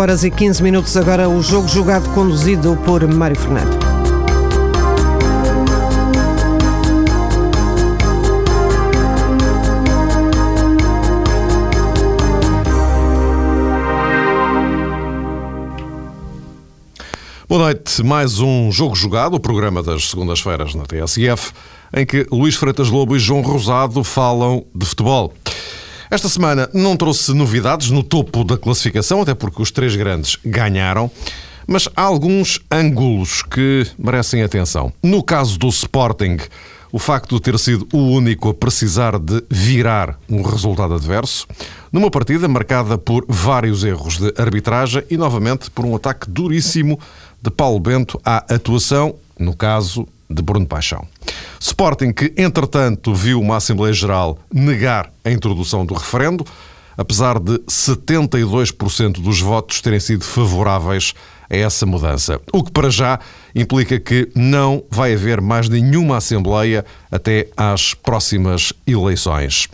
8 horas e 15 minutos agora o jogo jogado conduzido por Mário Fernando. Boa noite, mais um Jogo Jogado, o programa das segundas-feiras na TSF, em que Luís Freitas Lobo e João Rosado falam de futebol. Esta semana não trouxe novidades no topo da classificação, até porque os três grandes ganharam, mas há alguns ângulos que merecem atenção. No caso do Sporting, o facto de ter sido o único a precisar de virar um resultado adverso, numa partida marcada por vários erros de arbitragem e, novamente, por um ataque duríssimo de Paulo Bento à atuação, no caso de Bruno Paixão. Sporting, que entretanto viu uma Assembleia Geral negar a introdução do referendo, apesar de 72% dos votos terem sido favoráveis a essa mudança. O que para já implica que não vai haver mais nenhuma Assembleia até às próximas eleições.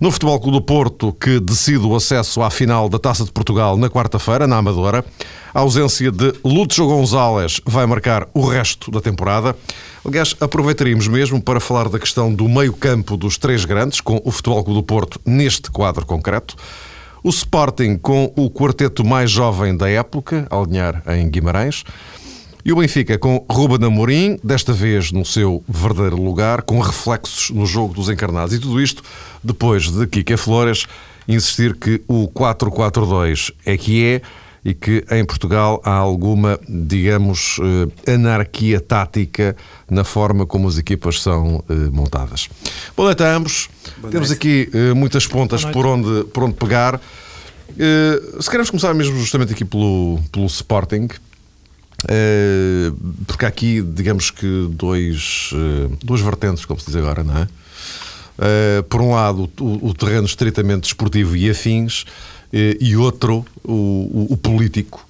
No Futebol Clube do Porto, que decide o acesso à final da Taça de Portugal na quarta-feira, na Amadora, a ausência de Lúcio Gonzalez vai marcar o resto da temporada. Aliás, aproveitaríamos mesmo para falar da questão do meio-campo dos três grandes, com o Futebol Clube do Porto neste quadro concreto. O Sporting com o quarteto mais jovem da época, alinhar em Guimarães. E o Benfica com Ruben Amorim, desta vez no seu verdadeiro lugar, com reflexos no jogo dos encarnados. E tudo isto depois de Kike Flores insistir que o 4-4-2 é que é e que em Portugal há alguma, digamos, eh, anarquia tática na forma como as equipas são eh, montadas. Boa noite a ambos. Boa Temos noite. aqui eh, muitas pontas por onde, por onde pegar. Se queremos começar mesmo justamente aqui pelo, pelo Sporting, porque há aqui, digamos que, dois, duas vertentes, como se diz agora, não é? Por um lado, o terreno estritamente desportivo e afins, eh, e outro, o, o, o político, eh,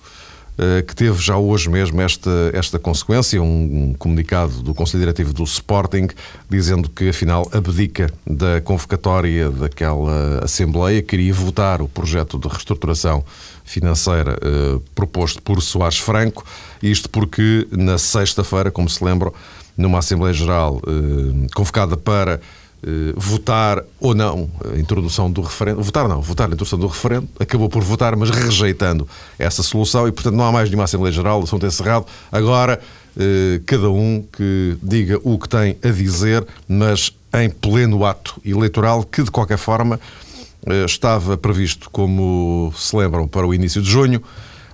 que teve já hoje mesmo esta, esta consequência, um, comunicado do Conselho Diretivo do Sporting, dizendo que afinal abdica da convocatória daquela Assembleia, queria votar o projeto de reestruturação financeira eh, proposto por Soares Franco, isto porque na sexta-feira, como se lembram, numa Assembleia Geral eh, convocada para eh, votar ou não a introdução do referendo. Votar não, votar a introdução do referendo. Acabou por votar, mas rejeitando essa solução e, portanto, não há mais nenhuma Assembleia Geral, o assunto é encerrado. Agora, eh, cada um que diga o que tem a dizer, mas em pleno ato eleitoral, que de qualquer forma eh, estava previsto, como se lembram, para o início de junho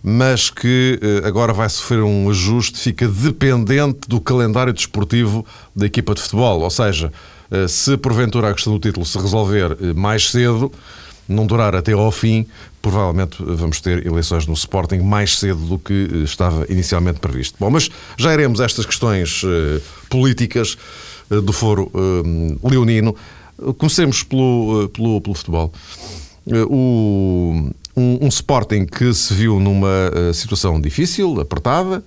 mas que agora vai sofrer um ajuste, fica dependente do calendário desportivo da equipa de futebol. Ou seja, eh, se porventura a questão do título se resolver eh, mais cedo, não durar até ao fim, provavelmente vamos ter eleições no Sporting mais cedo do que eh, estava inicialmente previsto. Bom, mas já iremos estas questões políticas do foro leonino. Comecemos pelo, pelo, pelo futebol. O, um, um, Sporting que se viu numa situação difícil, apertada,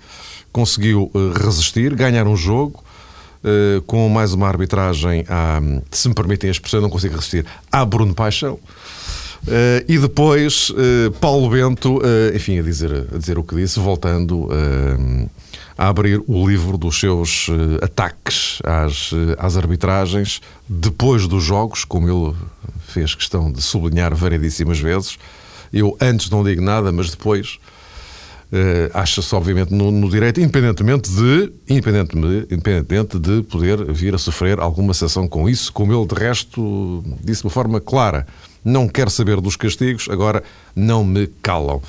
conseguiu resistir, ganhar um jogo, eh, com mais uma arbitragem, se me permitem a expressão, não consigo resistir, à Bruno Paixão. Uh, e depois uh, Paulo Bento, enfim, a dizer, a dizer o que disse, voltando a abrir o livro dos seus ataques às, às arbitragens, depois dos jogos, como ele fez questão de sublinhar variedíssimas vezes. Eu antes não digo nada, mas depois Uh, acha-se, obviamente, no, no, direito, independentemente de, independentemente, independentemente de poder vir a sofrer alguma sanção com isso, como ele, de resto, disse de uma forma clara. Não quero saber dos castigos, agora não me calam.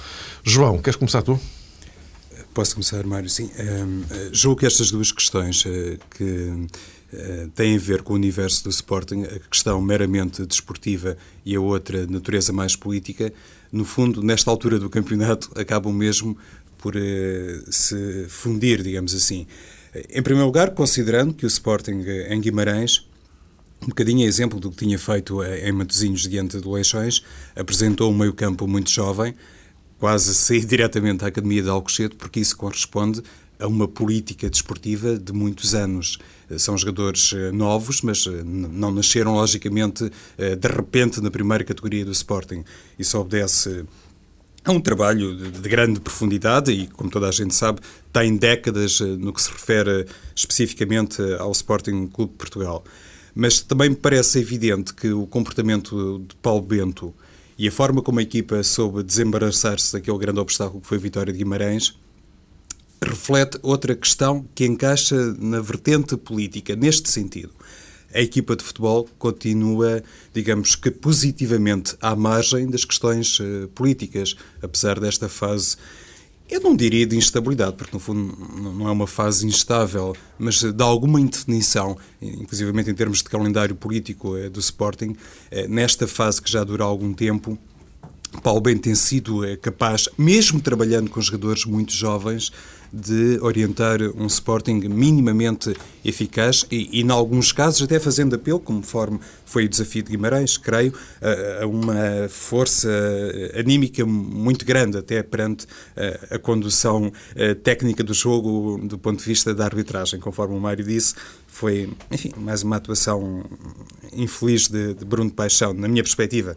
João, queres começar tu? Posso começar, Mário? Sim. Um, eh, julgo que estas duas questões uh, que têm a ver com o universo do Sporting, a questão meramente desportiva e a outra, natureza mais política, no fundo, nesta altura do campeonato, acabam mesmo por uh, se fundir, digamos assim. Em primeiro lugar, considerando que o Sporting eh, em Guimarães, um bocadinho a exemplo do que tinha feito eh, em Matosinhos diante de Leixões, apresentou um meio-campo muito jovem, quase sair diretamente à Academia de Alcochete, porque isso corresponde a uma política desportiva de muitos anos. São jogadores novos, mas não nasceram, logicamente, de repente na primeira categoria do Sporting. Isso obedece é um trabalho de, grande profundidade e, como toda a gente sabe, tem décadas no que se refere especificamente ao Sporting Clube de Portugal. Mas também me parece evidente que o comportamento de Paulo Bento e a forma como a equipa soube desembaraçar-se daquele grande obstáculo que foi a vitória de Guimarães reflete outra questão que encaixa na vertente política, neste sentido. A equipa de futebol continua, digamos que positivamente à margem das questões uh, políticas, apesar desta fase eu não diria de instabilidade, porque no fundo não é uma fase instável, mas de alguma indefinição, inclusive em termos de calendário político eh, do Sporting, eh, nesta fase que já dura algum tempo, Paulo Bento tem sido eh, capaz, mesmo trabalhando com jogadores muito jovens, de orientar um Sporting minimamente eficaz e, em alguns casos, até fazendo apelo, conforme foi o desafio de Guimarães, creio, a, a uma força anímica muito grande, até perante a, a condução a, técnica do jogo do ponto de vista da arbitragem, conforme o Mário disse, foi, enfim, mais uma atuação infeliz de, de Bruno Paixão, na minha perspectiva.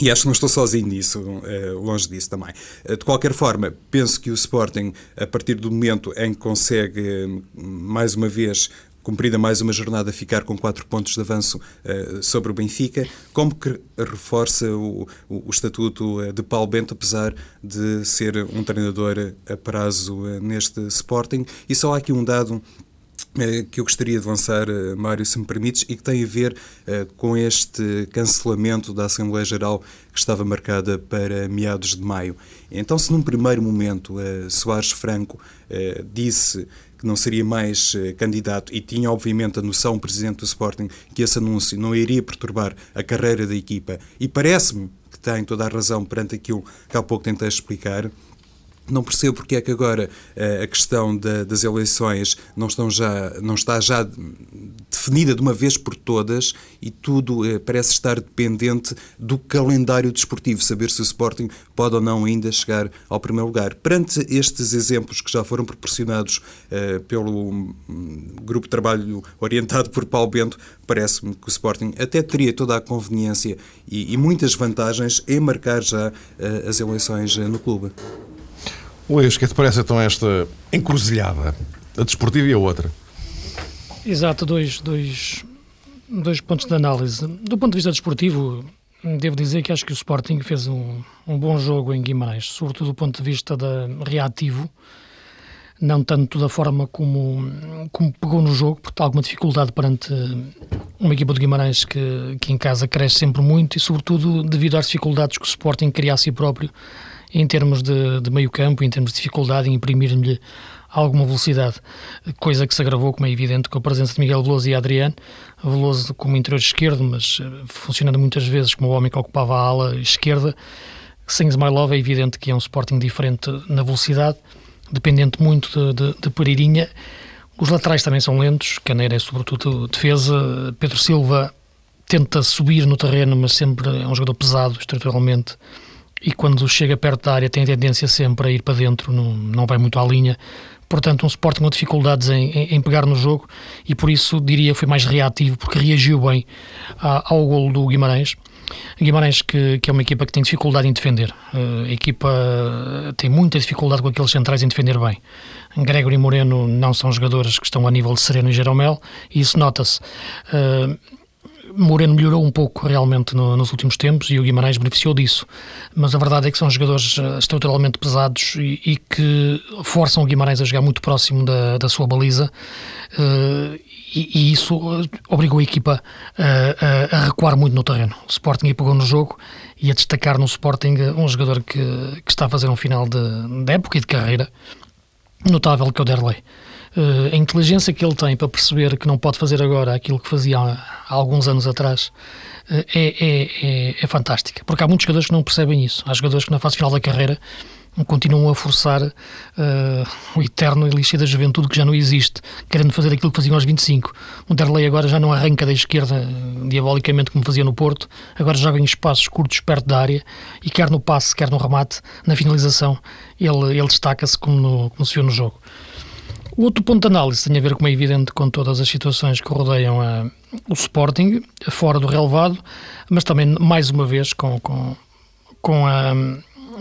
E acho que não estou sozinho nisso, eh, longe disso também. Eh, de qualquer forma, penso que o Sporting, a partir do momento em que consegue, mais uma vez, cumprida mais uma jornada, ficar com quatro pontos de avanço uh, sobre o Benfica, como que reforça o, o, estatuto de Paulo Bento, apesar de ser um treinador a prazo neste Sporting. E só há aqui um dado eh, que eu gostaria de lançar, eh, Mário, se me permites, e que tem a ver uh, com este cancelamento da Assembleia Geral que estava marcada para meados de maio. Então, se num primeiro momento Soares Franco disse que não seria mais candidato e tinha, obviamente, a noção, o Presidente do Sporting, que esse anúncio não iria perturbar a carreira da equipa, e parece-me que tem toda a razão perante aquilo que há pouco tentei explicar, não percebo porque é que agora uh, a questão da, das eleições não, estão já, não está já definida de uma vez por todas e tudo uh, parece estar dependente do calendário desportivo, saber se o Sporting pode ou não ainda chegar ao primeiro lugar. Perante estes exemplos que já foram proporcionados uh, pelo um, grupo de trabalho orientado por Paulo Bento, parece-me que o Sporting até teria toda a conveniência e, e muitas vantagens em marcar já as eleições no clube. Luís, que é te parece então esta encruzilhada? A desportiva e a outra? Exato, dois, dois, dois pontos de análise. Do ponto de vista desportivo, devo dizer que acho que o Sporting fez um, um bom jogo em Guimarães, sobretudo do ponto de vista da, reativo, não tanto da forma como, como pegou no jogo, porque há alguma dificuldade perante uma equipa de Guimarães que, que em casa cresce sempre muito e, sobretudo, devido às dificuldades que o Sporting cria a si próprio em termos de, de meio campo, em termos de dificuldade em imprimir-lhe alguma velocidade, coisa que se agravou, como é evidente, com a presença de Miguel Veloso e Adriano. Veloso como interior esquerdo, mas eh, funcionando muitas vezes como o homem que ocupava a ala esquerda. Sem Smilov é evidente que é um Sporting diferente na velocidade, dependente muito de, de, de Pereirinha. Os laterais também são lentos, Caneira é sobretudo defesa, Pedro Silva tenta subir no terreno, mas sempre é um jogador pesado estruturalmente e quando chega perto da área tem tendência sempre a ir para dentro, não, não vai muito à linha. Portanto, um Sporting com dificuldades em, em, em pegar no jogo e por isso diria foi mais reativo, porque reagiu bem a, ao golo do Guimarães. Guimarães, que, que, é uma equipa que tem dificuldade em defender. Uh, a equipa tem muita dificuldade com aqueles centrais em defender bem. Gregory e Moreno não são jogadores que estão a nível de Sereno e Jeromel, e isso nota-se. Uh, Moreno melhorou um pouco realmente no, nos últimos tempos e o Guimarães beneficiou disso, mas a verdade é que são jogadores eh, estruturalmente pesados e, e que forçam o Guimarães a jogar muito próximo da, da sua baliza uh, e, e, isso eh, obrigou a equipa a, a, a, recuar muito no terreno. O Sporting pegou no jogo e a destacar no Sporting um jogador que, que está a fazer um final de, de época e de carreira notável que é o Derlei. Uh, a inteligência que ele tem para perceber que não pode fazer agora aquilo que fazia há, alguns anos atrás uh, é, é, é, é, fantástica. Porque há muitos jogadores que não percebem isso. Há jogadores que na fase final da carreira continuam a forçar uh, o eterno elixir da juventude que já não existe, querendo fazer aquilo que faziam aos 25. O Derlei agora já não arranca da esquerda diabolicamente como fazia no Porto, agora joga em espaços curtos perto da área e quer no passe, quer no remate, na finalização, ele, ele destaca-se como, como se viu no jogo. O outro ponto de análise tem a ver, como é evidente, com todas as situações que rodeiam a, o Sporting, fora do relevado, mas também, mais uma vez, com, com, com a,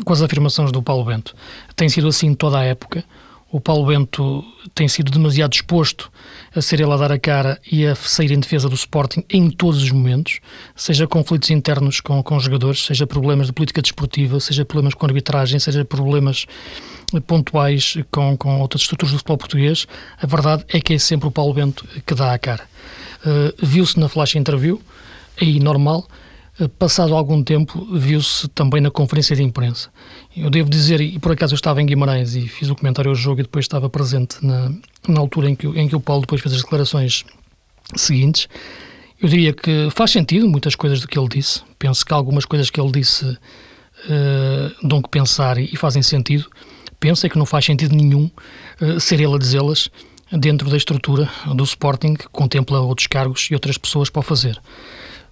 com as afirmações do Paulo Bento. Tem sido assim toda a época. O Paulo Bento tem sido demasiado exposto a ser ele a dar a cara e a sair em defesa do Sporting em todos os momentos, seja conflitos internos com, com jogadores, seja problemas de política desportiva, seja problemas com arbitragem, seja problemas pontuais com, com outras estruturas do futebol português. A verdade é que é sempre o Paulo Bento que dá a cara. Uh, Viu-se na flash interview, aí normal, uh, passado algum tempo, viu-se também na conferência de imprensa. Eu devo dizer, e por acaso eu estava em Guimarães e fiz o comentário ao jogo e depois estava presente na, na altura em que, em que o Paulo depois fez as declarações seguintes. Eu diria que faz sentido muitas coisas do que ele disse. Penso que algumas coisas que ele disse uh, dão que pensar e, e fazem sentido. Penso é que não faz sentido nenhum uh, ser ele a dizê-las dentro da estrutura do Sporting, que contempla outros cargos e outras pessoas para o fazer.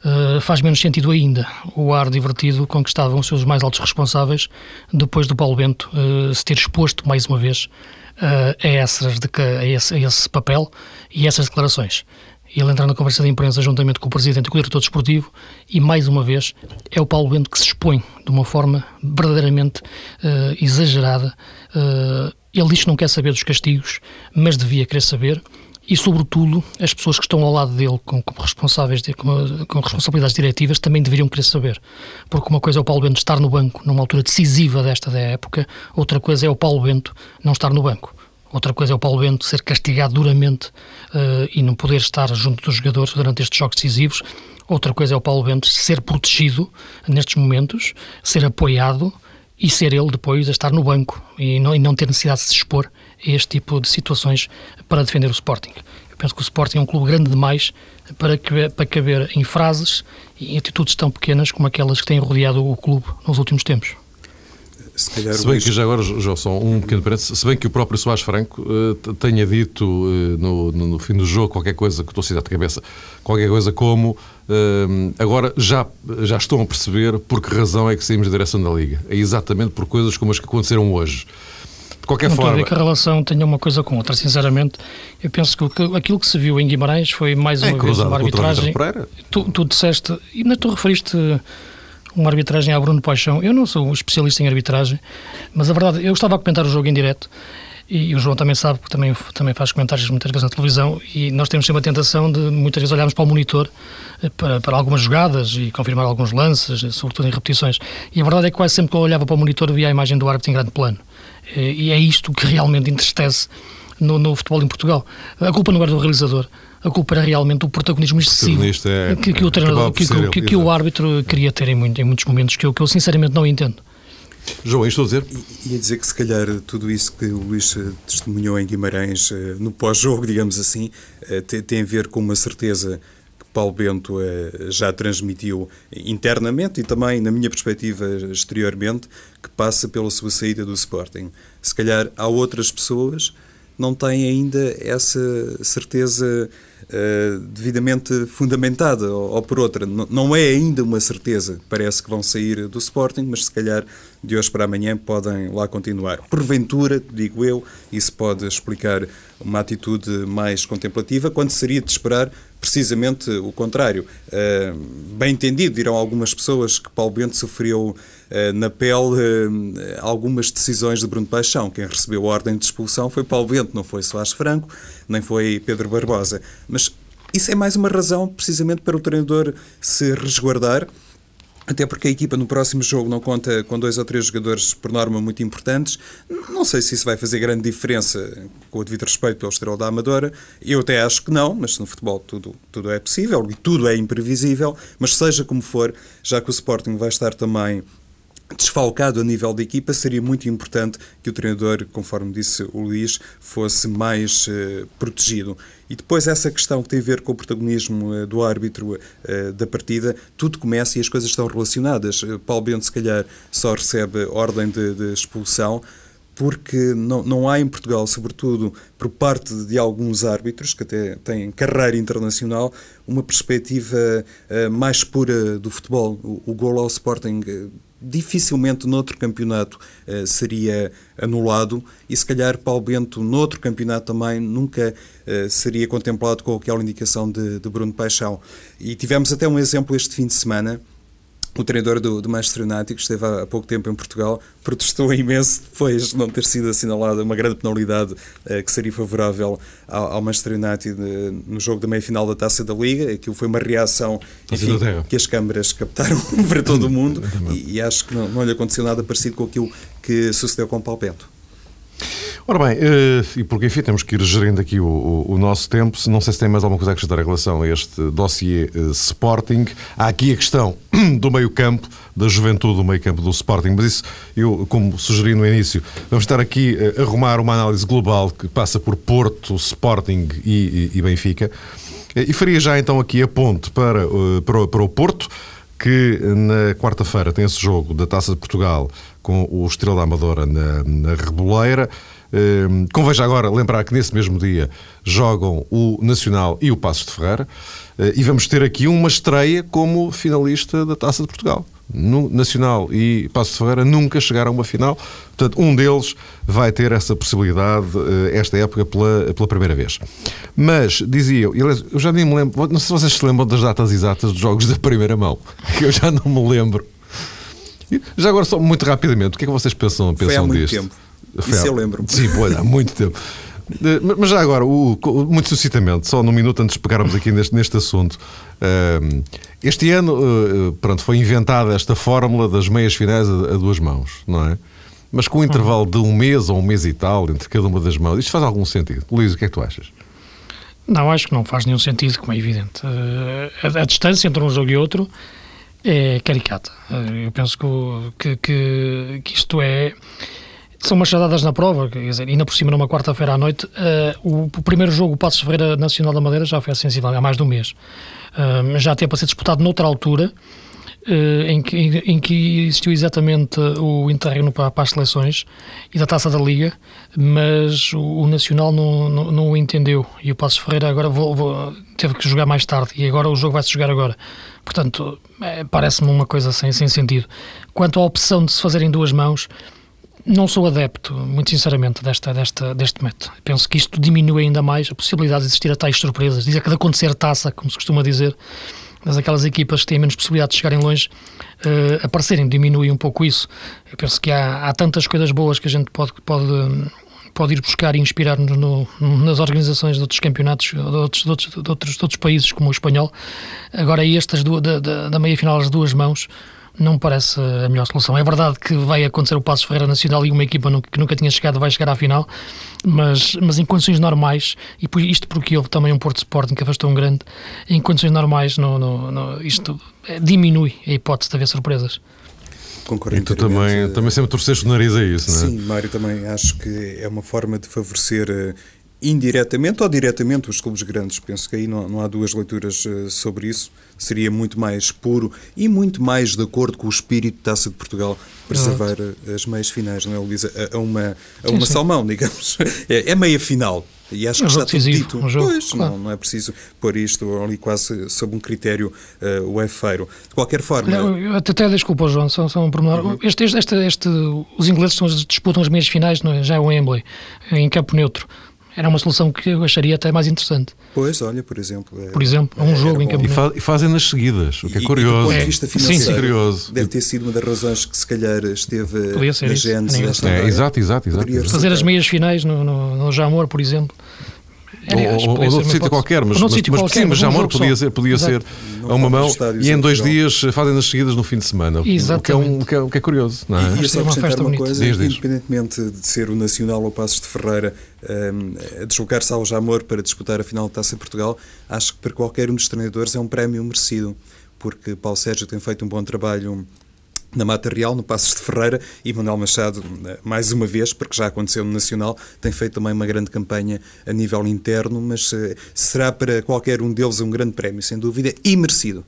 Uh, faz menos sentido ainda o ar divertido com que estavam os seus mais altos responsáveis depois do Paulo Bento uh, se ter exposto mais uma vez uh, a, essas a, esse, a esse papel e essas declarações. Ele entra na conversa de imprensa juntamente com o Presidente e com o Diretor Desportivo e, mais uma vez, é o Paulo Bento que se expõe de uma forma verdadeiramente exagerada. ele diz que não quer saber dos castigos, mas devia querer saber e, sobretudo, as pessoas que estão ao lado dele como responsáveis, de, como, com responsabilidades diretivas, também deveriam querer saber. Porque uma coisa é o Paulo Bento estar no banco numa altura decisiva desta da época, outra coisa é o Paulo Bento não estar no banco. Outra coisa é o Paulo Bento ser castigado duramente uh, e não poder estar junto dos jogadores durante estes jogos decisivos. Outra coisa é o Paulo Bento ser protegido nestes momentos, ser apoiado e ser ele depois a estar no banco e não, e não ter necessidade de se expor a este tipo de situações para defender o Sporting. Eu penso que o Sporting é um clube grande demais para caber, para caber em frases e em atitudes tão pequenas como aquelas que têm rodeado o clube nos últimos tempos. Se, se bem que já agora, João, só um pequeno parênteses, se bem que o próprio Soares Franco uh, tenha dito uh, no, no, no, fim do jogo qualquer coisa, que estou a citar de cabeça, qualquer coisa como uh, agora já, já estão a perceber por que razão é que saímos da direção da Liga. É exatamente por coisas como as que aconteceram hoje. De qualquer não forma. Não que a relação tenha uma coisa com outra, sinceramente. Eu penso que aquilo que se viu em Guimarães foi mais é uma é, vez uma arbitragem. Tu, tu disseste, e ainda tu referiste uma arbitragem a Bruno Paixão. Eu não sou especialista em arbitragem, mas a verdade, eu estava a comentar o jogo em direto e o João também sabe, porque também, também faz comentários muitas vezes na televisão e nós temos sempre a tentação de muitas vezes olharmos para o monitor eh, para, para algumas jogadas e confirmar alguns lances, eh, sobretudo em repetições. E a verdade é que quase sempre que eu olhava para o monitor via a imagem do árbitro em grande plano. Eh, e é isto que realmente entristece no, no futebol em Portugal. A culpa não era do realizador, a culpa era realmente o protagonismo excessivo é, que, que, o treinador, que, que, que, o árbitro queria ter em, muito, em muitos momentos, que eu, que eu sinceramente não entendo. João, isto a dizer? Ia dizer que se calhar tudo isso que o Luís eh, testemunhou em Guimarães eh, no pós-jogo, digamos assim, eh, tem a ver com uma certeza que Paulo Bento já transmitiu internamente e também, na minha perspectiva, exteriormente, que passa pela sua saída do Sporting. Se calhar há outras pessoas não têm ainda essa certeza uh, devidamente fundamentada, ou, ou, por outra, não é ainda uma certeza. Parece que vão sair do Sporting, mas se calhar de hoje para amanhã podem lá continuar. Porventura, digo eu, isso pode explicar uma atitude mais contemplativa, quando seria de esperar precisamente o contrário. Uh, bem entendido, dirão algumas pessoas que Paulo Bento sofreu uh, na pele uh, algumas decisões de Bruno Paixão. Quem recebeu a ordem de expulsão foi Paulo Bento, não foi Soares Franco, nem foi Pedro Barbosa. Mas isso é mais uma razão, precisamente, para o treinador se resguardar até porque a equipa no próximo jogo não conta com dois ou três jogadores por norma muito importantes. Não sei se isso vai fazer grande diferença com o devido respeito pelo Estrela da Amadora. Eu até acho que não, mas no futebol tudo, tudo é possível e tudo é imprevisível. Mas seja como for, já que o Sporting vai estar também desfalcado a nível da equipa, seria muito importante que o treinador, conforme disse o Luís, fosse mais uh, protegido. E depois essa questão que tem a ver com o protagonismo uh, do árbitro uh, da partida, tudo começa e as coisas estão relacionadas. Paulo Bento, se calhar, só recebe ordem de, de expulsão, porque não, não há em Portugal, sobretudo por parte de alguns árbitros que até têm carreira internacional, uma perspectiva mais pura do futebol. O, o gol ao Sporting dificilmente noutro campeonato uh, seria anulado e se calhar Paulo Bento noutro campeonato também nunca seria contemplado com aquela indicação de, de Bruno Paixão. E tivemos até um exemplo este fim de semana o treinador do, do Manchester United, que esteve há, pouco tempo em Portugal, protestou imenso depois de não ter sido assinalada uma grande penalidade uh, que seria favorável ao, ao Manchester United uh, no jogo da meia-final da Taça da Liga. Aquilo foi uma reação enfim, que as câmaras captaram para todo o mundo e, e, acho que não, não lhe aconteceu nada parecido com aquilo que sucedeu com o Paulo Bento. Ora bem, eh, e porque enfim temos que ir gerindo aqui o, o, o, nosso tempo, não sei se tem mais alguma coisa a acrescentar em relação a este dossiê uh, Sporting. Há aqui a questão do meio-campo, da juventude do meio-campo do Sporting, mas isso eu, como sugeri no início, vamos estar aqui a arrumar uma análise global que passa por Porto, Sporting e, e, e Benfica. Eh, e faria já então aqui a ponte para, para, para o Porto, que na quarta-feira tem esse jogo da Taça de Portugal com o Estrela Amadora na, na Reboleira. Convém já agora lembrar que nesse mesmo dia jogam o Nacional e o Passos de Ferreira eh, e vamos ter aqui uma estreia como finalista da Taça de Portugal. No Nacional e Passos de Ferreira nunca chegaram a uma final, portanto, um deles vai ter essa possibilidade eh, esta época pela, pela primeira vez. Mas, dizia eu, eu já nem me lembro, não sei se vocês se lembram das datas exatas dos jogos da primeira mão, que eu já não me lembro. Já agora, só muito rapidamente, o que é que vocês pensam, pensam Foi há muito disto? Tempo. Isso eu lembro. Sim, olha, há muito tempo. Eh, mas já agora, o, muito sucintamente, só num minuto antes de pegarmos aqui neste, neste assunto, uh, este ano uh, pronto, foi inventada esta fórmula das meias finais a, a, duas mãos, não é? Mas com um intervalo de um mês ou um mês e tal entre cada uma das mãos, isto faz algum sentido? Luís, o que é que tu achas? Não, acho que não faz nenhum sentido, como é evidente. A, a, distância entre um jogo e outro é caricata. eu penso que, que, que isto é são machadadas na prova, quer dizer, ainda por cima numa quarta-feira à noite, uh, o, primeiro jogo, o Passos Ferreira Nacional da Madeira, já foi sensível há mais de um mês. Uh, já teve para ser disputado noutra altura, em, que, em que existiu exatamente o interregno para, para, as seleções e da Taça da Liga, mas o, o Nacional não, não, não, o entendeu e o Passos Ferreira agora vou, vou, teve que jogar mais tarde e agora o jogo vai-se jogar agora. Portanto, é, parece-me uma coisa sem, sem sentido. Quanto à opção de se fazer em duas mãos, não sou adepto, muito sinceramente, desta, desta, deste método. Penso que isto diminui ainda mais a possibilidade de existir a tais surpresas. Dizer que de acontecer taça, como se costuma dizer, mas aquelas equipas que têm menos possibilidade de chegarem longe uh, aparecerem, diminui um pouco isso. Eu penso que há, há tantas coisas boas que a gente pode, pode, pode ir buscar e inspirar-nos no, nas organizações de outros campeonatos, de outros, de outros, de outros, de outros países, como o espanhol. Agora, estas duas, da, da, da meia-final, as duas mãos, não me parece a melhor solução. É verdade que vai acontecer o Passo Ferreira Nacional e uma equipa que nunca tinha chegado vai chegar à final, mas, mas em condições normais, e isto porque houve também um Porto Sporting que afastou um grande, em condições normais no, no, no, isto diminui a hipótese de haver surpresas. Concordo e tu também, também sempre torceste o nariz a isso, não é? Sim, Mário, também acho que é uma forma de favorecer eh, indiretamente ou diretamente os clubes grandes. Penso que aí não, não há duas leituras uh, sobre isso. Seria muito mais puro e muito mais de acordo com o espírito da Taça de Portugal preservar Exato. as meias finais, não é, Luísa? A, a, uma, a uma sim, sim. salmão, digamos. É, é meia final. E acho que está tudo dito. Um jogo, pois, claro. não, não é preciso pôr isto ali quase sob um critério uh, uefeiro. De qualquer forma. Não, até desculpa, João, só, só um pormenor. Uhum. Este, este, este, este, os ingleses disputam as meias finais, não é? já é o Wembley, em campo neutro era uma solução que eu acharia até mais interessante. Pois, olha, por exemplo. É, por exemplo, um jogo em que. E, fa e fazem nas seguidas, o que é curioso. E, do ponto de vista financeiro, sim, sim. curioso. deve ter sido uma das razões que se calhar esteve na desta. É, exato, exato, exato. Fazer as meias finais no, no, no Jamor, por exemplo. Aliás, ou, ou outro sítio qualquer, mas, mas, sítio mas, qualquer, sim, mas já podia ser, podia ser a uma mão e em dois dias fazem nas seguidas no fim de semana. O que, é um, o, que é, o que é curioso. Não é? E, e só acrescentar uma coisa, diz, diz. independentemente de ser o Nacional ou Passos de Ferreira um, a deslocar-se ao Jamor para disputar a final da Taça de Portugal, acho que para qualquer um dos treinadores é um prémio merecido, porque Paulo Sérgio tem feito um bom trabalho na Mata Real, no Passos de Ferreira, e Manuel Machado, eh, mais uma vez, porque já aconteceu no Nacional, tem feito também uma grande campanha a nível interno, mas uh, será para qualquer um deles um grande prémio, sem dúvida, e merecido.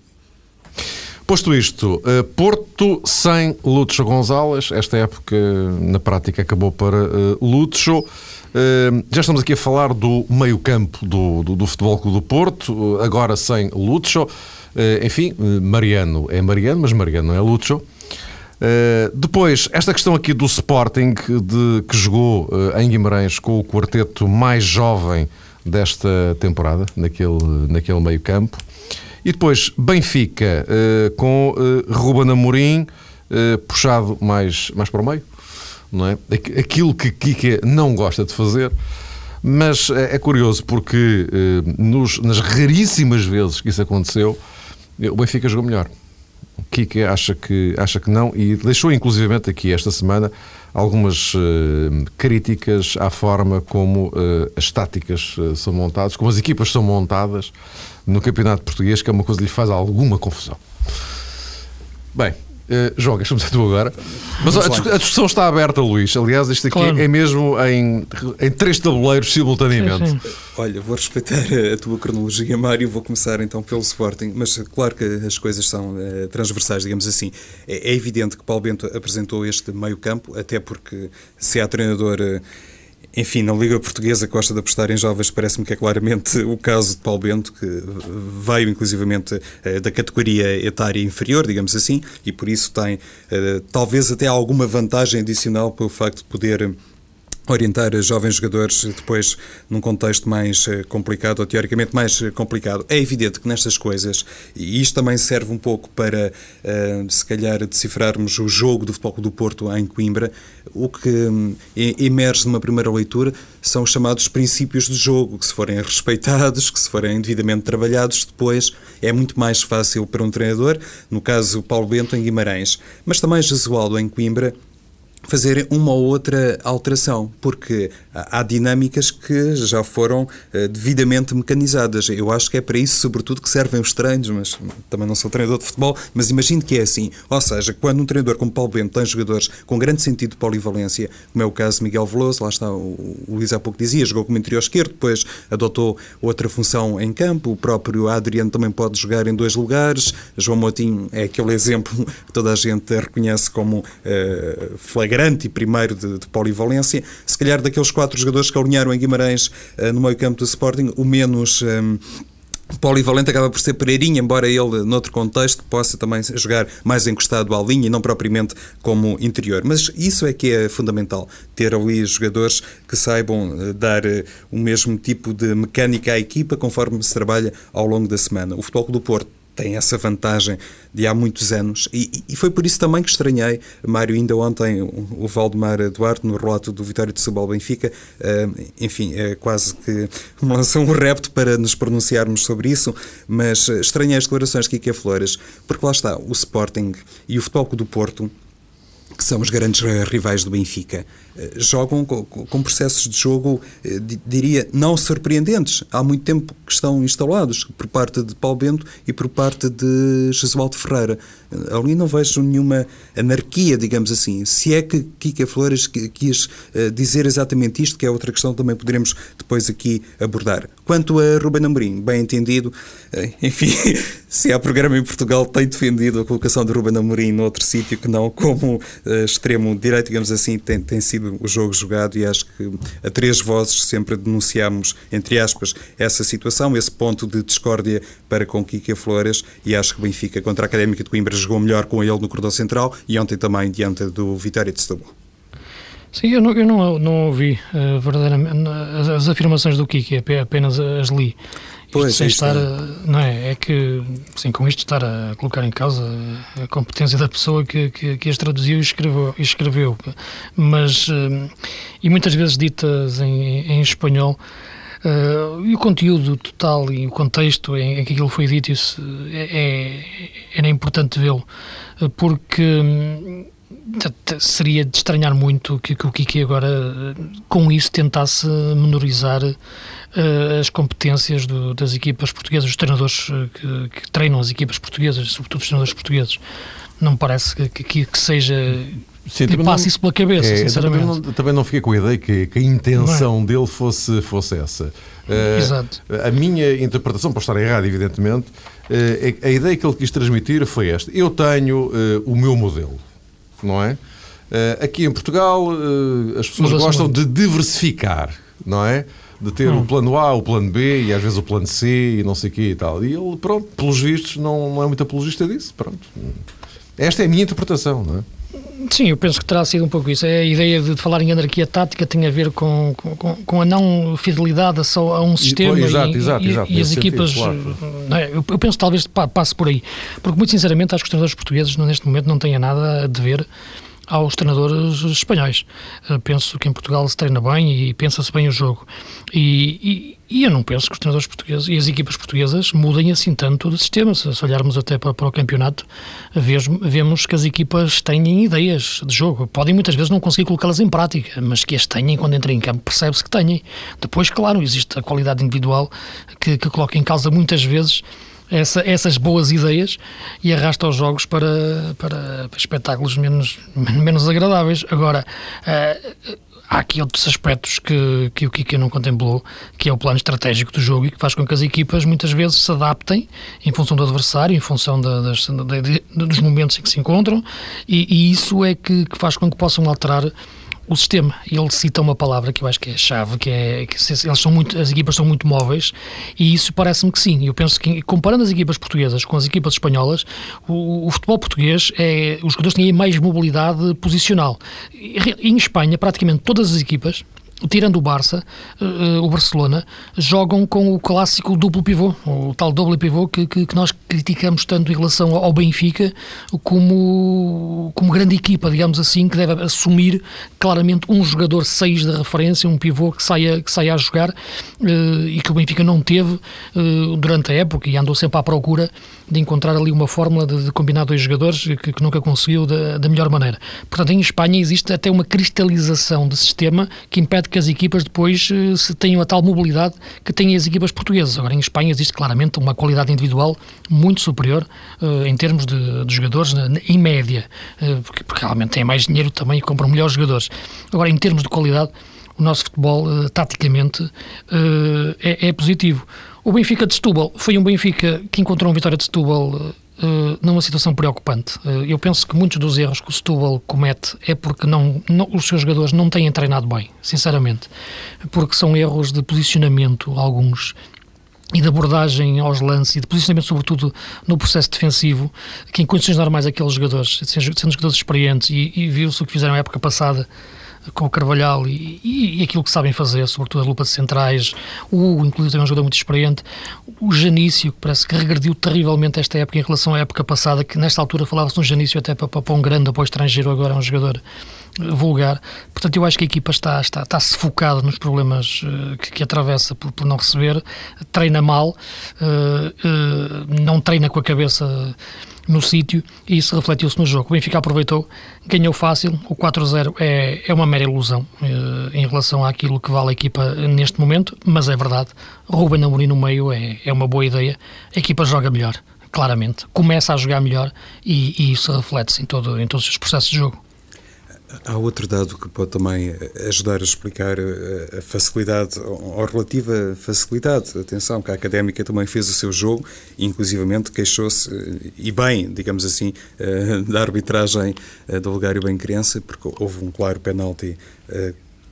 Posto isto, uh, Porto sem Lúcio Gonzalez, esta época na prática acabou para Lúcio. Já estamos aqui a falar do meio-campo do, do, do, Futebol Clube do Porto, agora sem Lúcio. enfim, Mariano é Mariano, mas Mariano não é Lúcio. Uh, depois, esta questão aqui do Sporting, de, que jogou uh, em Guimarães com o quarteto mais jovem desta temporada, naquele, naquele meio campo. E depois Benfica uh, com uh, Ruben Amorim puxado mais, mais para o meio, não é? Aquilo que Kike não gosta de fazer. Mas é, é curioso porque nos, nas raríssimas vezes que isso aconteceu, o Benfica jogou melhor. O Kike acha que, acha que não e deixou inclusivamente aqui esta semana algumas uh, críticas à forma como uh, as táticas uh, são montadas, como as equipas são montadas no Campeonato Português, que é uma coisa que lhe faz alguma confusão. Bem, Uh, João, deixa-me tu agora. Mas a, a, discussão está aberta, Luís. Aliás, isto aqui claro. é mesmo em, em três tabuleiros simultaneamente. Sim, sim. Olha, vou respeitar a tua cronologia, Mário. Vou começar então pelo Sporting. Mas claro que as coisas são uh, transversais, digamos assim. É, é, evidente que Paulo Bento apresentou este meio-campo, até porque se há treinador. Uh, enfim, na Liga Portuguesa gosta de apostar em jovens, parece-me que é claramente o caso de Paulo Bento, que veio inclusivamente eh, da categoria etária inferior, digamos assim, e por isso tem eh, talvez até alguma vantagem adicional pelo facto de poder orientar jovens jogadores depois num contexto mais eh, complicado, ou teoricamente mais eh, complicado. É evidente que nestas coisas, e isto também serve um pouco para, uh, se calhar, decifrarmos o jogo do Futebol do Porto em Coimbra, o que um, emerge numa primeira leitura são os chamados princípios de jogo, que se forem respeitados, que se forem devidamente trabalhados, depois é muito mais fácil para um treinador, no caso Paulo Bento em Guimarães, mas também Jesualdo em Coimbra, fazer uma ou outra alteração, porque há dinâmicas que já foram uh, devidamente mecanizadas. Eu acho que é para isso, sobretudo, que servem os treinos, mas também não sou treinador de futebol, mas imagino que é assim. Ou seja, quando um treinador como Paulo Bento tem jogadores com grande sentido de polivalência, como é o caso de Miguel Veloso, lá está, o, Luís há pouco dizia, jogou como interior esquerdo, depois adotou outra função em campo, o próprio Adriano também pode jogar em dois lugares, João Moutinho é aquele exemplo que toda a gente reconhece como uh, flagrante e primeiro de, de, polivalência. Se calhar daqueles jogadores que alinharam em Guimarães uh, no meio campo do Sporting, o menos... Um, eh, polivalente acaba por ser Pereirinha, embora ele, noutro contexto, possa também jogar mais encostado à linha e não propriamente como interior. Mas isso é que é fundamental, ter ali jogadores que saibam dar o mesmo tipo de mecânica à equipa conforme se trabalha ao longo da semana. O Futebol do Porto tem essa vantagem de há muitos anos. E, e, foi por isso também que estranhei, Mário, ainda ontem, o, Valdemar Duarte, no relato do Vitória de Setúbal Benfica, uh, enfim, é quase que lançou um repto para nos pronunciarmos sobre isso, mas estranhei as declarações de Kike Flores, porque lá está, o Sporting e o Futebol do Porto, que são os grandes rivais do Benfica, eh, jogam com processos de jogo, eh, diria, não surpreendentes. Há muito tempo que estão instalados por parte de Paulo Bento e por parte de Jesualdo Ferreira. Eh, ali não vejo nenhuma anarquia, digamos assim. Se é que Kika Flores quis dizer exatamente isto, que é outra questão que também poderemos depois aqui abordar. Quanto a Ruben Amorim, bem entendido, enfim, se há programa em Portugal, tem defendido a colocação de Ruben Amorim noutro sítio que não como extremo direito, digamos assim, tem, tem sido sido o jogo jogado e acho que a três vozes sempre denunciámos, entre aspas, essa situação, esse ponto de discórdia para com Kika Flores e acho que Benfica contra a Académica de Coimbra jogou melhor com ele no corredor central e ontem também diante do Vitória de Setúbal. Sim, eu não, eu não, não ouvi uh, verdadeiramente as, as, afirmações do Kiki, apenas as li. Pois, sem estar, não é? É que, sim, com isto estar a colocar em causa a competência da pessoa que, que, que as traduziu e escreveu, e escreveu. Mas, eh, e muitas vezes ditas em, em espanhol, Uh, e o conteúdo total e o contexto em, em que aquilo foi dito, isso é, é, era importante vê-lo, porque hum, seria de estranhar muito que, que o Kiki agora, com isso, tentasse menorizar as competências do, das equipas portuguesas, os treinadores eh, que, que, treinam as equipas portuguesas, sobretudo os treinadores portugueses. Não me parece que, que, que seja Sim, lhe não, isso pela cabeça, é, sinceramente. Também não, também não fiquei com a ideia que, que a intenção é? dele fosse, fosse essa. Uh, Exato. A minha interpretação, para estar errado, evidentemente, uh, a ideia que ele quis transmitir foi esta. Eu tenho uh, o meu modelo, não é? aqui em Portugal, as pessoas gostam de diversificar, não é? De ter hum. o plano A, o plano B e às vezes o plano C e não sei o quê e tal. E ele, pronto, pelos vistos, não, não é muito apologista disso. Pronto. Esta é a minha interpretação, não é? Sim, eu penso que terá sido um pouco isso. É a ideia de falar em anarquia tática tem a ver com, com, com a não fidelidade a, só, a um sistema e, exato, e, exato, exato, e as equipas. Sentido, claro. é? eu, eu, penso que talvez passe por aí. Porque, muito sinceramente, acho que os treinadores portugueses neste momento não têm nada a dever aos treinadores espanhóis. Eh, penso que em Portugal se treina bem e pensa-se bem o jogo. E, e, e, eu não penso que os treinadores portugueses e as equipas portuguesas mudem assim tanto de sistema. Se, olharmos até para, para o campeonato, vemos que as equipas têm ideias de jogo. Podem muitas vezes não conseguir colocá-las em prática, mas que as têm quando entram em campo, percebe-se que têm. Depois, claro, existe a qualidade individual que, que coloca em causa muitas vezes essa, essas boas ideias e arrasta os jogos para, para, para espetáculos menos, menos agradáveis. Agora, uh, há aqui outros aspectos que, que o Kika não contemplou, que é o plano estratégico do jogo e que faz com que as equipas muitas vezes se adaptem em função do adversário, em função da, das, dos momentos em que se encontram, e, e isso é que, que, faz com que possam alterar o sistema. Ele cita uma palavra que eu acho que é chave, que é que eles são muito, as equipas são muito móveis e isso parece-me que sim. Eu penso que comparando as equipas portuguesas com as equipas espanholas, o, o futebol português é os jogadores têm mais mobilidade posicional. Em Espanha, praticamente todas as equipas tirando o Barça, uh, o Barcelona, jogam com o clássico duplo pivô, o tal duplo pivô que, que, que, nós criticamos tanto em relação ao Benfica como, como grande equipa, digamos assim, que deve assumir claramente um jogador 6 de referência, um pivô que saia, que saia a jogar uh, e que o Benfica não teve durante a época e andou sempre à procura de encontrar ali uma fórmula de, de combinar dois jogadores que, que nunca conseguiu da, da melhor maneira. Portanto, em Espanha existe até uma cristalização de sistema que impede que as equipas depois eh, se tenham a tal mobilidade que têm as equipas portuguesas. Agora, em Espanha existe claramente uma qualidade individual muito superior uh, em termos de, de jogadores, na, em média, uh, porque, porque, realmente têm mais dinheiro também e compram melhores jogadores. Agora, em termos de qualidade, o nosso futebol, uh, taticamente, é, é, positivo. O Benfica de Setúbal foi um Benfica que encontrou uma vitória de Setúbal uh, numa situação preocupante. Uh, eu penso que muitos dos erros que o Setúbal comete é porque não, não, os seus jogadores não têm treinado bem, sinceramente. Porque são erros de posicionamento, alguns, e de abordagem aos lances e de posicionamento, sobretudo, no processo defensivo, que em condições normais aqueles jogadores, sendo jogadores experientes, e, e viu-se o que fizeram na época passada com o Carvalhal e, e, e, aquilo que sabem fazer, sobretudo as lupas centrais, o inclusive, é um jogador muito experiente, o Janício, que parece que regrediu terrivelmente esta época em relação à época passada, que nesta altura falava-se um Janício até para, para um grande apoio estrangeiro, agora é um jogador eh, vulgar. Portanto, eu acho que a equipa está, está, está sufocada nos problemas uh, que, que, atravessa por, por, não receber, treina mal, uh, uh, não treina com a cabeça no sítio e isso refletiu-se no jogo. O Benfica aproveitou, ganhou fácil, o 4-0 é, é uma mera ilusão eh, em relação àquilo que vale a equipa neste momento, mas é verdade, Ruben Amorim no meio é, é uma boa ideia, a equipa joga melhor, claramente, começa a jogar melhor e, e isso reflete-se em, todo, em todos os processos de jogo. Há outro dado que pode também ajudar a explicar eh, a facilidade, ou relativa facilidade. Atenção, que a académica também fez o seu jogo inclusivamente, queixou-se, eh, e bem, digamos assim, eh, da arbitragem do Lugário Bem Criança, porque houve um claro penalti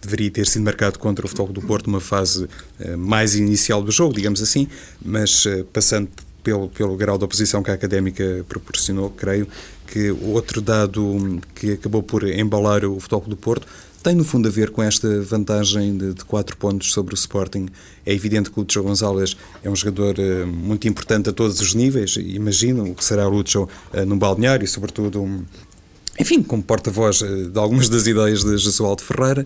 deveria ter sido marcado contra o Futebol do Porto numa fase mais inicial do jogo, digamos assim, mas passando pelo, pelo grau de oposição que a académica proporcionou, creio que outro dado que acabou por embalar o Futebol do Porto tem no fundo a ver com esta vantagem de, de quatro pontos sobre o Sporting. É evidente que o Lúcio Gonzalez é um jogador uh, muito importante a todos os níveis, imagino o que será o Lúcio uh, no balneário, sobretudo um, enfim, como porta-voz uh, de algumas das ideias de Jesualdo Ferreira,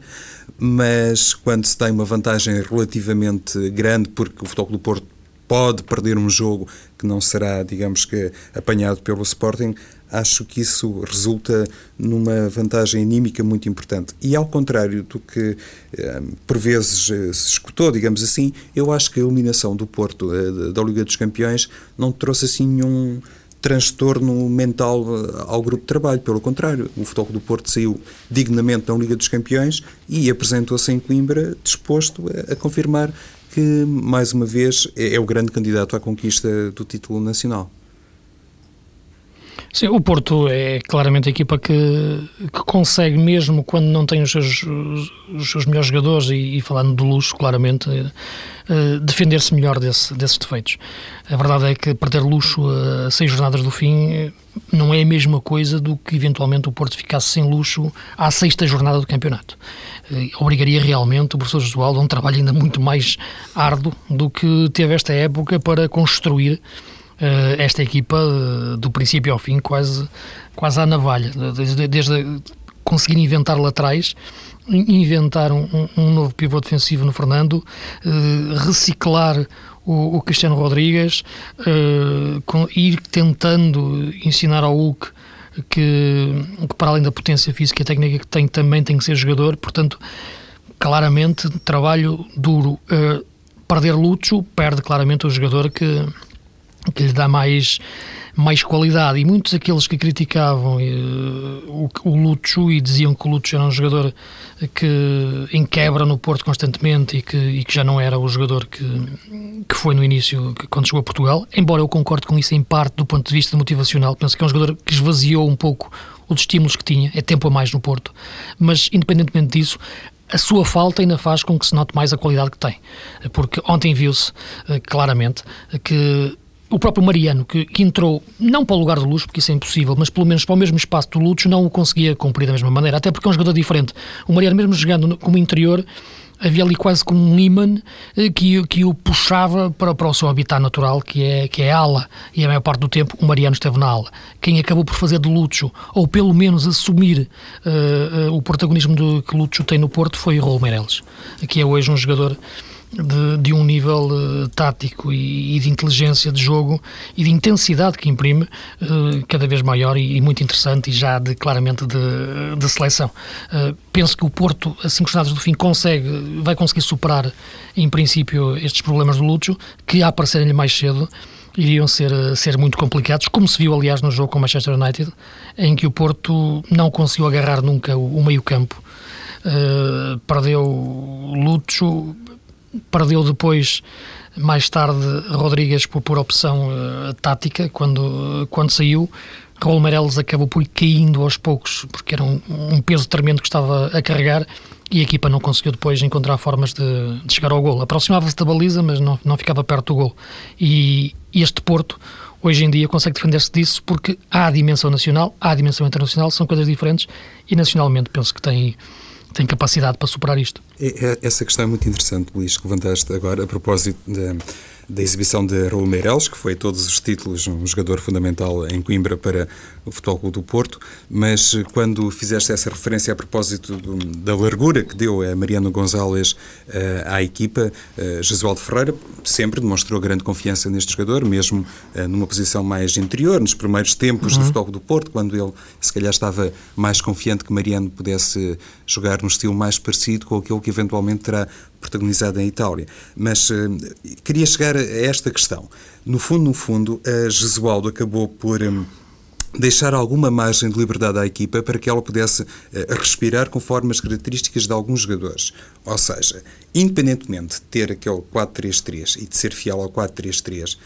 mas quando se tem uma vantagem relativamente grande, porque o Futebol do Porto pode perder um jogo que não será, digamos que, apanhado pelo Sporting, acho que isso resulta numa vantagem anímica muito importante. E ao contrário do que eh, por vezes eh, se escutou, digamos assim, eu acho que a eliminação do Porto eh, da Liga dos Campeões não trouxe assim nenhum transtorno mental ao grupo de trabalho. Pelo contrário, o Futebol do Porto saiu dignamente da Liga dos Campeões e apresentou-se em Coimbra disposto a, a confirmar que, mais uma vez, é, é o grande candidato à conquista do título nacional. Sim, o Porto é claramente a equipa que, que consegue, mesmo quando não tem os seus, os seus melhores jogadores, e, e falando do luxo, claramente, uh, defender-se melhor desse, desses defeitos. A verdade é que perder luxo a seis jornadas do fim não é a mesma coisa do que eventualmente o Porto ficasse sem luxo à sexta jornada do campeonato. Obrigaria realmente o professor Josualdo a um trabalho ainda muito mais árduo do que teve esta época para construir esta equipa uh, do princípio ao fim, quase, quase à navalha, desde, desde conseguir inventar laterais, inventar um, um, novo pivô defensivo no Fernando, uh, reciclar o, o, Cristiano Rodrigues, ir tentando ensinar ao Hulk que, que, para além da potência física e técnica que tem, também tem que ser jogador, portanto, claramente, trabalho duro. perder Lucho perde claramente o jogador que, que lhe dá mais, mais qualidade. E muitos daqueles que criticavam uh, o, o e diziam que o Lucho era um jogador que em quebra no Porto constantemente e que, e que já não era o jogador que, que foi no início, que, quando chegou a Portugal, embora eu concorde com isso em parte do ponto de vista motivacional, penso que é um jogador que esvaziou um pouco os estímulos que tinha, é tempo a mais no Porto, mas independentemente disso, a sua falta ainda faz com que se note mais a qualidade que tem. Porque ontem viu-se uh, claramente que o próprio Mariano, que, que, entrou não para o lugar do Luxo, porque isso é impossível, mas pelo menos para o mesmo espaço do Luxo, não o conseguia cumprir da mesma maneira, até porque é um jogador diferente. O Mariano, mesmo jogando como interior, havia ali quase como um imã eh, que, que o puxava para, para o seu habitat natural, que é, que é a ala, e a maior parte do tempo o Mariano esteve na ala. Quem acabou por fazer de Lucho, ou pelo menos assumir uh, uh, o protagonismo do, que Lucho tem no Porto, foi o Raul Meireles, que é hoje um jogador de, de um nível uh, tático e, e, de inteligência de jogo e de intensidade que imprime uh, cada vez maior e, e, muito interessante e já de, claramente de, de seleção. Uh, penso que o Porto, a cinco jornadas do fim, consegue, vai conseguir superar em princípio estes problemas do Lúcio, que a aparecerem-lhe mais cedo iriam ser, ser muito complicados, como se viu aliás no jogo com o Manchester United, em que o Porto não conseguiu agarrar nunca o, o meio campo. Uh, perdeu Lúcio, perdeu depois mais tarde Rodrigues por, por opção uh, tática quando, quando saiu. Raul Meireles acabou por ir caindo aos poucos porque era um, um, peso tremendo que estava a carregar e a equipa não conseguiu depois encontrar formas de, de chegar ao gol. Aproximava-se da baliza mas não, não ficava perto do gol. E este Porto hoje em dia consegue defender-se disso porque há a dimensão nacional há a dimensão internacional, são coisas diferentes e nacionalmente penso que tem tem capacidade para superar isto. É, é, essa questão é muito interessante, Luís, que levantaste agora a propósito de, da exibição de Raul Meireles, que foi todos os títulos um jogador fundamental em Coimbra para o Futebol Clube do Porto, mas eh, quando fizeste essa referência a propósito do, da largura que deu a Mariano Gonzalez uh, à equipa, uh, Jesualdo Ferreira sempre demonstrou grande confiança neste jogador, mesmo uh, numa posição mais interior, nos primeiros tempos uhum. do Futebol Clube do Porto, quando ele se calhar estava mais confiante que Mariano pudesse jogar num estilo mais parecido com aquele que eventualmente terá protagonizado em Itália. Mas uh, queria chegar a esta questão. No fundo, no fundo, a Jesualdo acabou por um, deixar alguma margem de liberdade à equipa para que ela pudesse uh, respirar conforme as características de alguns jogadores. Ou seja, independentemente de ter aquele 4-3-3 e de ser fiel ao 4-3-3, uh,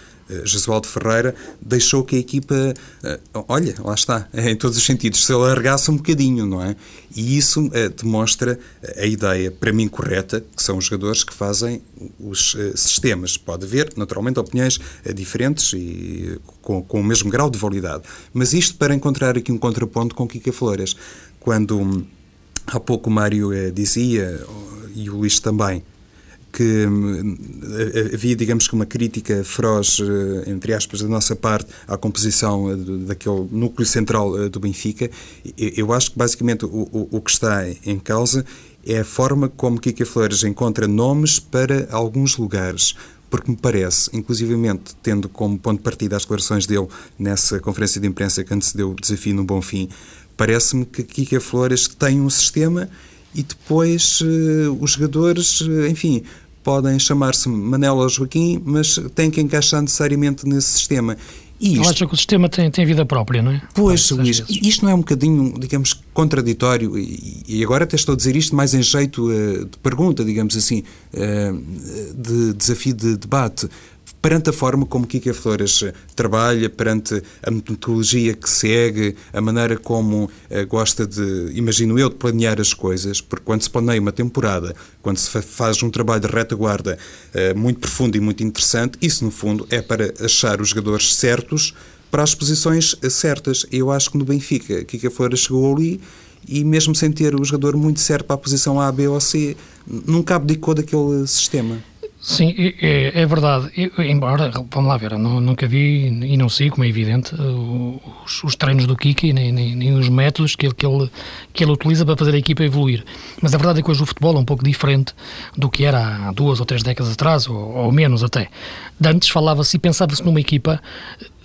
Jesualdo Ferreira deixou que a equipa, uh, olha, lá está, em todos os sentidos, se alargasse um bocadinho, não é? E isso uh, demonstra a ideia, para mim, correta, que são os jogadores que fazem os sistemas. Pode haver, naturalmente, opiniões diferentes e com, com, o mesmo grau de validade. Mas isto para encontrar aqui um contraponto com Kika Flores. Quando hum, há pouco o Mário dizia, e o Luís também, que hum, havia, digamos que, uma crítica feroz, eh, entre aspas, da nossa parte à composição eh, daquele núcleo central eh, do Benfica. Eu acho que, basicamente, o, o que está em causa é a forma como Kika Flores encontra nomes para alguns lugares porque me parece, inclusivamente tendo como ponto de partida as declarações dele nessa conferência de imprensa que antecedeu o desafio no Bom Fim, parece-me que Kika Flores tem um sistema e depois uh, os jogadores, uh, enfim, podem chamar-se Manela ou Joaquim, mas têm que encaixar necessariamente nesse sistema. E isto... acha que o sistema tem, tem vida própria, não é? Pois, Luís, isto não é um bocadinho, digamos, contraditório, e, e agora até estou a dizer isto mais em jeito uh, de pergunta, digamos assim, uh, de desafio de debate. Perante a forma como Kika Flores trabalha, perante a metodologia que segue, a maneira como uh, gosta de, imagino eu, de planear as coisas, porque quando se planeia uma temporada, quando se faz um trabalho de retaguarda uh, muito profundo e muito interessante, isso no fundo é para achar os jogadores certos para as posições certas. Eu acho que no Benfica, Kika Flores chegou ali e mesmo sem ter o jogador muito certo para a posição A, B ou C, nunca abdicou daquele sistema. Sim, é, é verdade. Eu, embora, vamos lá ver, eu nunca vi e não sei, como é evidente, os, os treinos do Kiki, nem, nem, nem, os métodos que ele, que, ele, que ele utiliza para fazer a equipa evoluir. Mas a verdade é que hoje o futebol é um pouco diferente do que era há duas ou três décadas atrás, ou, ou menos até. De antes falava-se e pensava-se numa equipa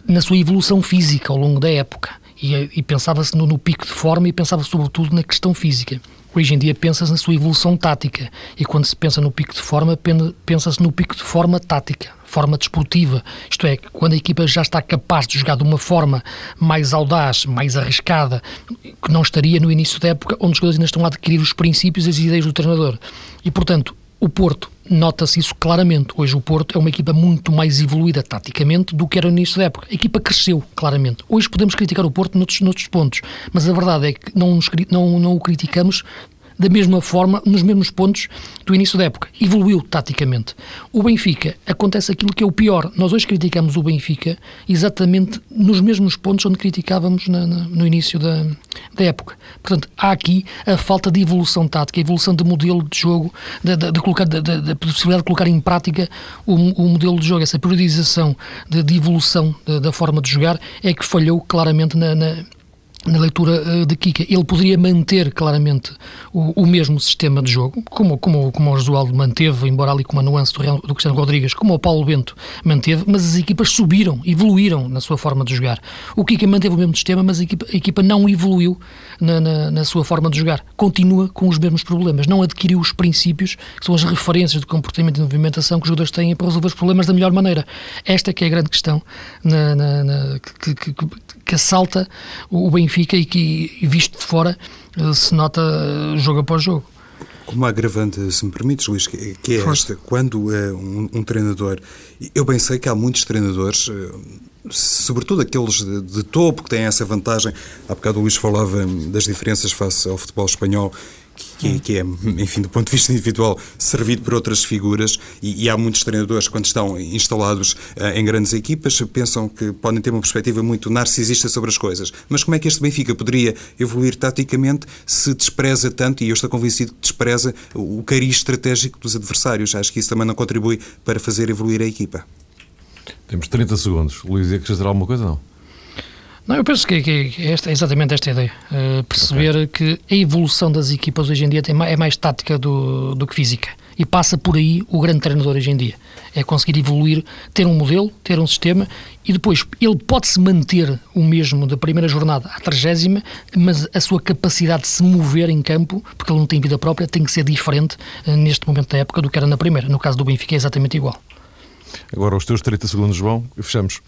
na sua evolução física ao longo da época. E, e pensava-se no, no, pico de forma e pensava sobretudo na questão física. Hoje em dia pensa-se na sua evolução tática e quando se pensa no pico de forma, pensa-se no pico de forma tática, forma desportiva. Isto é, quando a equipa já está capaz de jogar de uma forma mais audaz, mais arriscada, que não estaria no início da época, onde os jogadores ainda estão a adquirir os princípios e as ideias do treinador. E, portanto, o Porto, nota-se isso claramente. Hoje o Porto é uma equipa muito mais evoluída taticamente do que era no início da época. A equipa cresceu, claramente. Hoje podemos criticar o Porto noutros, noutros pontos, mas a verdade é que não, nos, não, não o criticamos da mesma forma, nos mesmos pontos do início da época. Evoluiu taticamente. O Benfica, acontece aquilo que é o pior. Nós hoje criticamos o Benfica exatamente nos mesmos pontos onde criticávamos na, na, no início da, da época. Portanto, há aqui a falta de evolução tática, a evolução de modelo de jogo, da, de, colocar, da, possibilidade de colocar em prática o, o modelo de jogo, essa periodização de, de evolução da forma de jogar é que falhou claramente na, na na leitura uh, de Kika. Ele poderia manter claramente o, o, mesmo sistema de jogo, como, como, como o Josualdo manteve, embora ali com uma nuance do, do, Cristiano Rodrigues, como o Paulo Bento manteve, mas as equipas subiram, evoluíram na sua forma de jogar. O Kika manteve o mesmo sistema, mas a equipa, a equipa não evoluiu na, na, na, sua forma de jogar. Continua com os mesmos problemas, não adquiriu os princípios, que são as referências de comportamento e de movimentação que os jogadores têm para resolver os problemas da melhor maneira. Esta que é a grande questão na, que, que, que, que assalta o Benfica e que, visto de fora, eh, se nota eh, jogo após jogo. Como agravante, se me permites, Luís, que é esta, quando é um, um, treinador, eu bem sei que há muitos treinadores, sobretudo aqueles de, de, topo, que têm essa vantagem, há bocado o Luís falava das diferenças face ao futebol espanhol, que, que, é, enfim, do ponto de vista individual, servido por outras figuras e, e há muitos treinadores, quando estão instalados uh, em grandes equipas, pensam que podem ter uma perspectiva muito narcisista sobre as coisas. Mas como é que este Benfica poderia evoluir taticamente se despreza tanto, e eu estou convencido que despreza, o cariz estratégico dos adversários? Acho que isso também não contribui para fazer evoluir a equipa. Temos 30 segundos. Luís, ia dizer alguma coisa? Não. Não, eu penso que, que esta, é exatamente esta ideia. Uh, perceber okay. que a evolução das equipas hoje em dia tem, é mais tática do, do que física. E passa por aí o grande treinador hoje em dia. É conseguir evoluir, ter um modelo, ter um sistema e depois ele pode-se manter o mesmo da primeira jornada à trigésima, mas a sua capacidade de se mover em campo, porque ele não tem vida própria, tem que ser diferente uh, neste momento da época do que era na primeira. No caso do Benfica é exatamente igual. Agora os teus 30 segundos, João, e fechamos.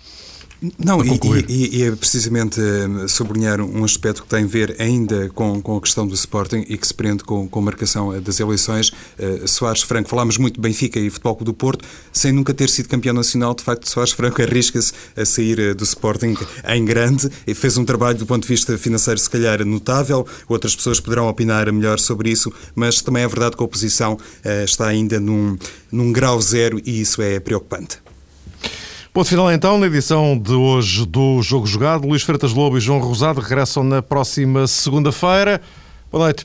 Não, e, e, e, é precisamente uh, sublinhar um aspecto que tem a ver ainda com, com a questão do Sporting e que se prende com, com a marcação eh, das eleições. Uh, Soares Franco, falámos muito de Benfica e Futebol Clube do Porto, sem nunca ter sido campeão nacional, de facto, Soares Franco arrisca-se a sair uh, do Sporting em grande e fez um trabalho do ponto de vista financeiro, se calhar, notável. Outras pessoas poderão opinar melhor sobre isso, mas também é verdade que a oposição está ainda num, num grau zero e isso é preocupante. Ponto final então na edição de hoje do Jogo Jogado. Luís Freitas Lobo e João Rosado regressam na próxima segunda-feira. Boa noite.